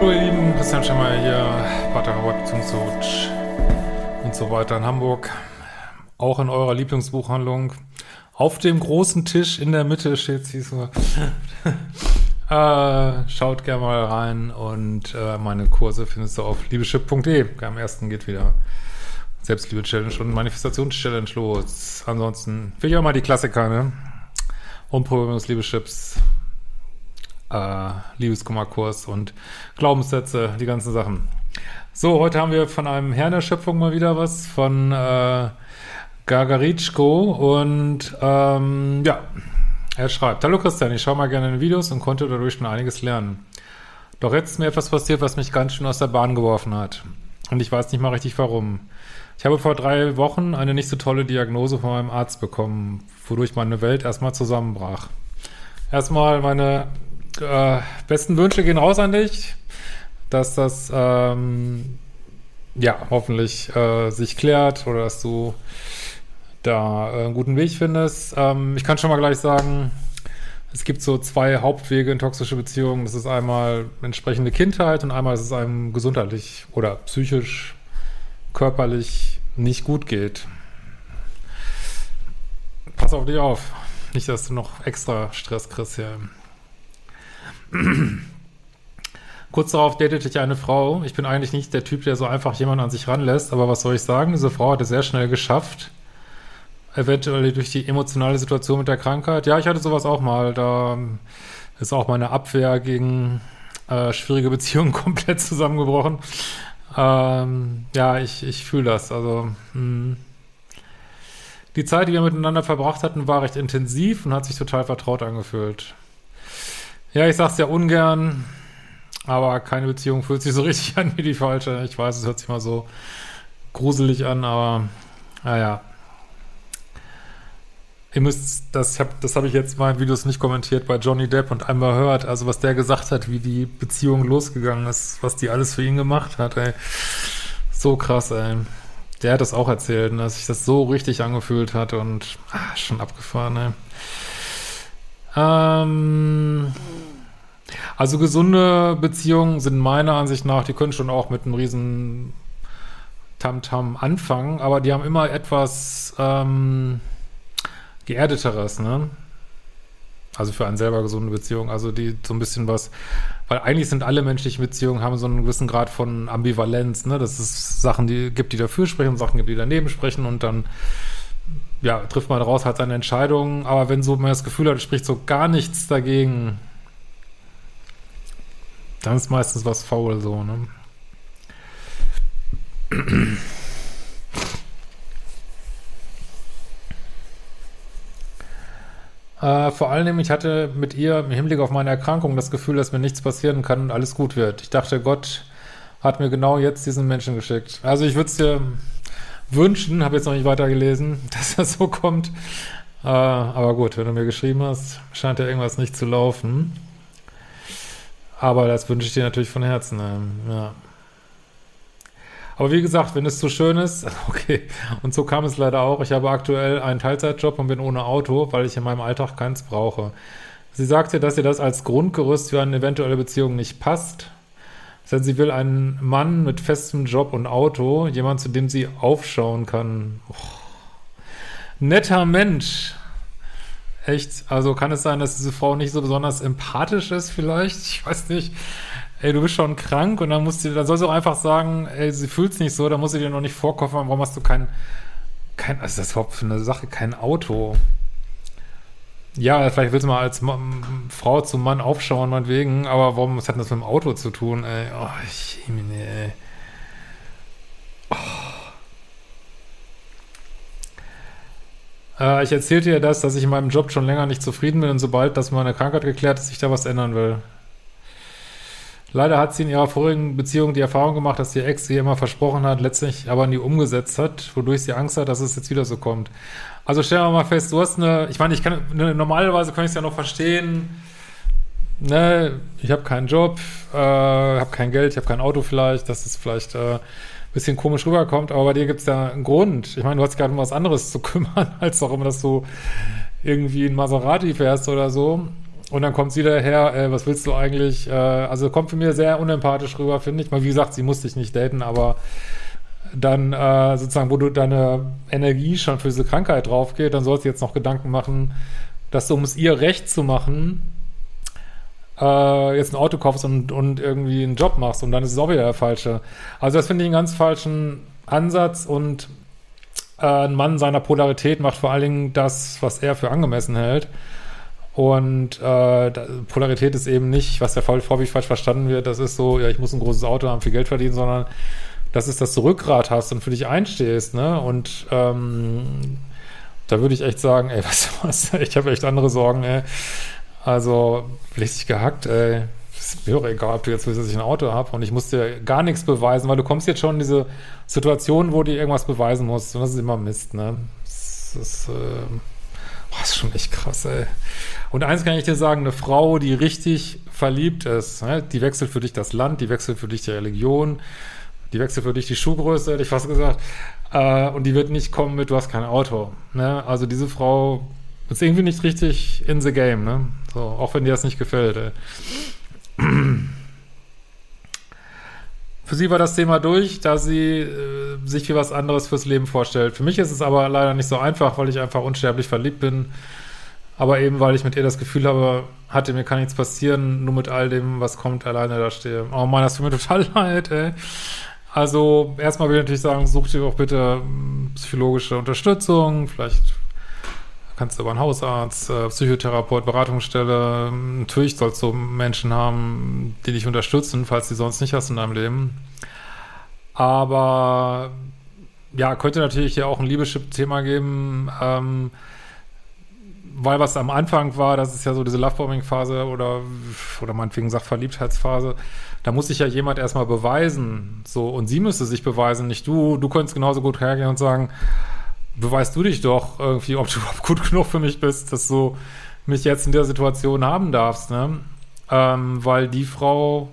Christian Schemmer hier, Paartherapeut, Beziehungscoach und so weiter in Hamburg. Auch in eurer Lieblingsbuchhandlung. Auf dem großen Tisch in der Mitte steht sie so. äh, schaut gerne mal rein und äh, meine Kurse findest du auf liebeschip.de. Am ersten geht wieder Selbstliebe-Challenge und Manifestations-Challenge los. Ansonsten will ich auch mal die Klassiker, ne? Unproblemes Liebeschips, äh, Liebeskummerkurs und Glaubenssätze, die ganzen Sachen. So, heute haben wir von einem Herrn der Schöpfung mal wieder was, von äh, Gagaritschko und ähm, ja, er schreibt, Hallo Christian, ich schaue mal gerne in Videos und konnte dadurch schon einiges lernen. Doch jetzt ist mir etwas passiert, was mich ganz schön aus der Bahn geworfen hat. Und ich weiß nicht mal richtig warum. Ich habe vor drei Wochen eine nicht so tolle Diagnose von meinem Arzt bekommen, wodurch meine Welt erstmal zusammenbrach. Erstmal meine äh, besten Wünsche gehen raus an dich, dass das ähm, ja hoffentlich äh, sich klärt oder dass du da äh, einen guten Weg findest. Ähm, ich kann schon mal gleich sagen, es gibt so zwei Hauptwege in toxische Beziehungen. Das ist einmal entsprechende Kindheit und einmal ist es einem gesundheitlich oder psychisch, körperlich nicht gut geht. Pass auf dich auf. Nicht, dass du noch extra Stress kriegst hier. Kurz darauf datete ich eine Frau. Ich bin eigentlich nicht der Typ, der so einfach jemanden an sich ranlässt, aber was soll ich sagen? Diese Frau hat es sehr schnell geschafft. Eventuell durch die emotionale Situation mit der Krankheit. Ja, ich hatte sowas auch mal. Da ist auch meine Abwehr gegen äh, schwierige Beziehungen komplett zusammengebrochen. Ähm, ja, ich, ich fühle das. Also, mh. Hm. die Zeit, die wir miteinander verbracht hatten, war recht intensiv und hat sich total vertraut angefühlt. Ja, ich sag's ja ungern, aber keine Beziehung fühlt sich so richtig an wie die falsche. Ich weiß, es hört sich mal so gruselig an, aber naja. Ihr müsst, das habe das hab ich jetzt mal in Videos nicht kommentiert bei Johnny Depp und einmal hört, also was der gesagt hat, wie die Beziehung losgegangen ist, was die alles für ihn gemacht hat, ey. So krass, ey. Der hat das auch erzählt, dass sich das so richtig angefühlt hat und ah, schon abgefahren, ey. Ähm, also gesunde Beziehungen sind meiner Ansicht nach, die können schon auch mit einem riesen Tamtam -Tam anfangen, aber die haben immer etwas ähm, geerdeteres, ne? Also für einen selber gesunde Beziehung, also die so ein bisschen was, weil eigentlich sind alle menschlichen Beziehungen haben so einen gewissen Grad von Ambivalenz, ne? Dass es Sachen die gibt, die dafür sprechen, Sachen gibt, die daneben sprechen und dann ja, trifft man daraus halt seine Entscheidungen, aber wenn so man das Gefühl hat, spricht so gar nichts dagegen, dann ist meistens was faul so, ne? Äh, vor allem, ich hatte mit ihr im Hinblick auf meine Erkrankung das Gefühl, dass mir nichts passieren kann und alles gut wird. Ich dachte, Gott hat mir genau jetzt diesen Menschen geschickt. Also ich würde es dir wünschen, habe jetzt noch nicht weitergelesen, dass das so kommt. Äh, aber gut, wenn du mir geschrieben hast, scheint ja irgendwas nicht zu laufen. Aber das wünsche ich dir natürlich von Herzen. Ähm, ja. Aber wie gesagt, wenn es zu schön ist, okay. Und so kam es leider auch. Ich habe aktuell einen Teilzeitjob und bin ohne Auto, weil ich in meinem Alltag keins brauche. Sie sagte, dass ihr das als Grundgerüst für eine eventuelle Beziehung nicht passt. Denn sie will einen Mann mit festem Job und Auto, jemand, zu dem sie aufschauen kann. Oh. Netter Mensch. Echt? Also kann es sein, dass diese Frau nicht so besonders empathisch ist vielleicht? Ich weiß nicht. Ey, du bist schon krank und dann musst du, dann soll sie auch einfach sagen, ey, sie fühlt's nicht so, dann muss sie dir noch nicht vorkoffen, warum hast du kein, kein, ist das überhaupt für eine Sache, kein Auto? Ja, vielleicht willst du mal als Mann, Frau zum Mann aufschauen, meinetwegen, aber warum, was hat das mit dem Auto zu tun, ey? Oh, ich, ey. Äh, ich erzählte ihr das, dass ich in meinem Job schon länger nicht zufrieden bin und sobald das meine Krankheit geklärt ist, ich da was ändern will. Leider hat sie in ihrer vorigen Beziehung die Erfahrung gemacht, dass ihr Ex ihr immer versprochen hat, letztlich aber nie umgesetzt hat, wodurch sie Angst hat, dass es jetzt wieder so kommt. Also stellen wir mal fest, du hast eine, ich meine, ich kann, ne, normalerweise kann ich es ja noch verstehen, ne, ich habe keinen Job, äh, habe kein Geld, ich habe kein Auto vielleicht, dass es vielleicht äh, bisschen komisch rüberkommt, aber bei dir gibt es ja einen Grund. Ich meine, du hast gerade um was anderes zu kümmern, als auch immer, dass du irgendwie ein Maserati fährst oder so. Und dann kommt sie daher, äh, was willst du eigentlich? Äh, also kommt für mir sehr unempathisch rüber, finde ich. Mal wie gesagt, sie musste dich nicht daten, aber dann äh, sozusagen, wo du deine Energie schon für diese Krankheit drauf geht, dann sollst du jetzt noch Gedanken machen, dass du, um es ihr recht zu machen, äh, jetzt ein Auto kaufst und, und irgendwie einen Job machst und dann ist es auch wieder der falsche. Also das finde ich einen ganz falschen Ansatz und äh, ein Mann seiner Polarität macht vor allen Dingen das, was er für angemessen hält. Und äh, Polarität ist eben nicht, was der häufig falsch verstanden wird, das ist so, ja, ich muss ein großes Auto haben, viel Geld verdienen, sondern das ist, dass du Rückgrat hast und für dich einstehst, ne? Und ähm, da würde ich echt sagen, ey, was, was, ich habe echt andere Sorgen, ey. Also, richtig gehackt, ey. Ist mir doch egal, ob du jetzt willst, dass ich ein Auto habe und ich muss dir gar nichts beweisen, weil du kommst jetzt schon in diese Situation, wo du irgendwas beweisen musst und das ist immer Mist, ne? Das ist, äh, boah, ist schon echt krass, ey. Und eins kann ich dir sagen, eine Frau, die richtig verliebt ist, ne? die wechselt für dich das Land, die wechselt für dich die Religion, die wechselt für dich die Schuhgröße, hätte ich fast gesagt. Äh, und die wird nicht kommen mit, du hast kein Auto. Ne? Also diese Frau ist irgendwie nicht richtig in the game, ne? So, auch wenn dir das nicht gefällt. Ey. Für sie war das Thema durch, da sie äh, sich wie was anderes fürs Leben vorstellt. Für mich ist es aber leider nicht so einfach, weil ich einfach unsterblich verliebt bin. Aber eben, weil ich mit ihr das Gefühl habe, hatte, mir kann nichts passieren, nur mit all dem, was kommt, alleine da stehe. Oh Mann, das tut mir total leid, ey. Also, erstmal will ich natürlich sagen, such dir auch bitte hm, psychologische Unterstützung. Vielleicht kannst du aber einen Hausarzt, äh, Psychotherapeut, Beratungsstelle. Natürlich sollst du Menschen haben, die dich unterstützen, falls du sonst nicht hast in deinem Leben. Aber ja, könnte natürlich hier auch ein Liebeschip-Thema geben. Ähm, weil was am Anfang war, das ist ja so diese Lovebombing-Phase oder, oder meinetwegen sagt Verliebtheitsphase, da muss sich ja jemand erstmal beweisen, so, und sie müsste sich beweisen, nicht du, du könntest genauso gut hergehen und sagen, beweist du dich doch irgendwie, ob du überhaupt gut genug für mich bist, dass du mich jetzt in der Situation haben darfst, ne, ähm, weil die Frau,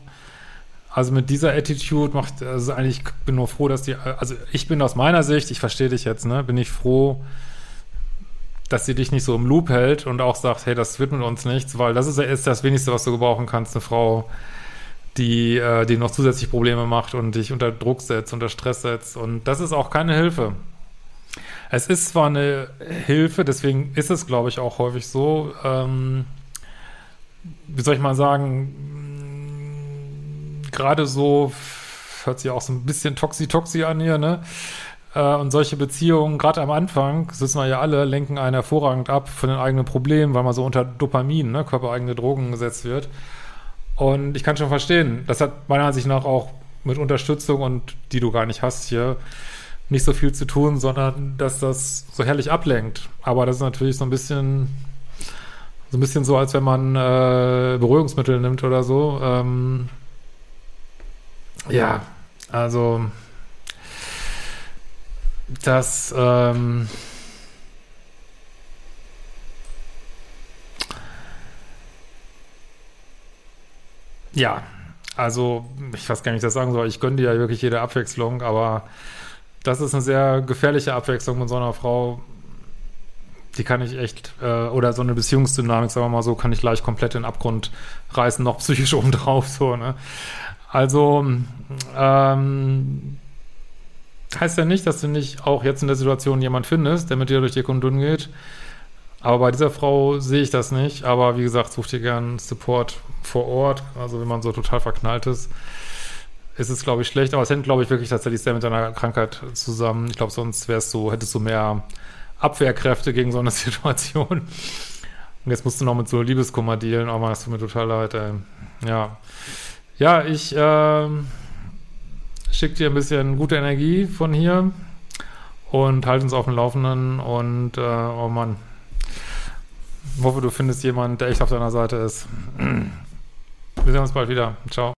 also mit dieser Attitude macht, also eigentlich, ich bin nur froh, dass die, also ich bin aus meiner Sicht, ich verstehe dich jetzt, ne, bin ich froh, dass sie dich nicht so im Loop hält und auch sagt, hey, das wird mit uns nichts, weil das ist, ist das Wenigste, was du gebrauchen kannst, eine Frau, die, äh, die noch zusätzlich Probleme macht und dich unter Druck setzt, unter Stress setzt. Und das ist auch keine Hilfe. Es ist zwar eine Hilfe, deswegen ist es, glaube ich, auch häufig so, ähm, wie soll ich mal sagen, gerade so, hört sich auch so ein bisschen toxi-toxi an hier, ne? Äh, und solche Beziehungen, gerade am Anfang, das wissen wir ja alle, lenken einen hervorragend ab von den eigenen Problemen, weil man so unter Dopamin, ne, körpereigene Drogen gesetzt wird. Und ich kann schon verstehen, das hat meiner Ansicht nach auch mit Unterstützung und die du gar nicht hast hier nicht so viel zu tun, sondern dass das so herrlich ablenkt. Aber das ist natürlich so ein bisschen so ein bisschen so, als wenn man äh, Beruhigungsmittel nimmt oder so. Ähm, ja, also dass ähm, ja, also ich weiß gar nicht, was ich das sagen soll. Ich gönne dir ja wirklich jede Abwechslung, aber das ist eine sehr gefährliche Abwechslung mit so einer Frau. Die kann ich echt, äh, oder so eine Beziehungsdynamik, sagen wir mal so, kann ich gleich komplett in den Abgrund reißen, noch psychisch obendrauf, so, ne? Also, ähm, heißt ja nicht, dass du nicht auch jetzt in der Situation jemand findest, der mit dir durch die Kundun geht. Aber bei dieser Frau sehe ich das nicht. Aber wie gesagt, such dir gern Support vor Ort. Also wenn man so total verknallt ist, ist es, glaube ich, schlecht. Aber es hängt, glaube ich, wirklich tatsächlich sehr mit deiner Krankheit zusammen. Ich glaube, sonst wärst du, hättest du mehr Abwehrkräfte gegen so eine Situation. Und jetzt musst du noch mit so Liebeskummer dealen. Oh man, das tut mir total leid, ey. Ja. Ja, ich, ähm, schicke dir ein bisschen gute Energie von hier und halt uns auf dem Laufenden und äh, oh Mann, hoffe, du findest jemanden, der echt auf deiner Seite ist. Wir sehen uns bald wieder. Ciao.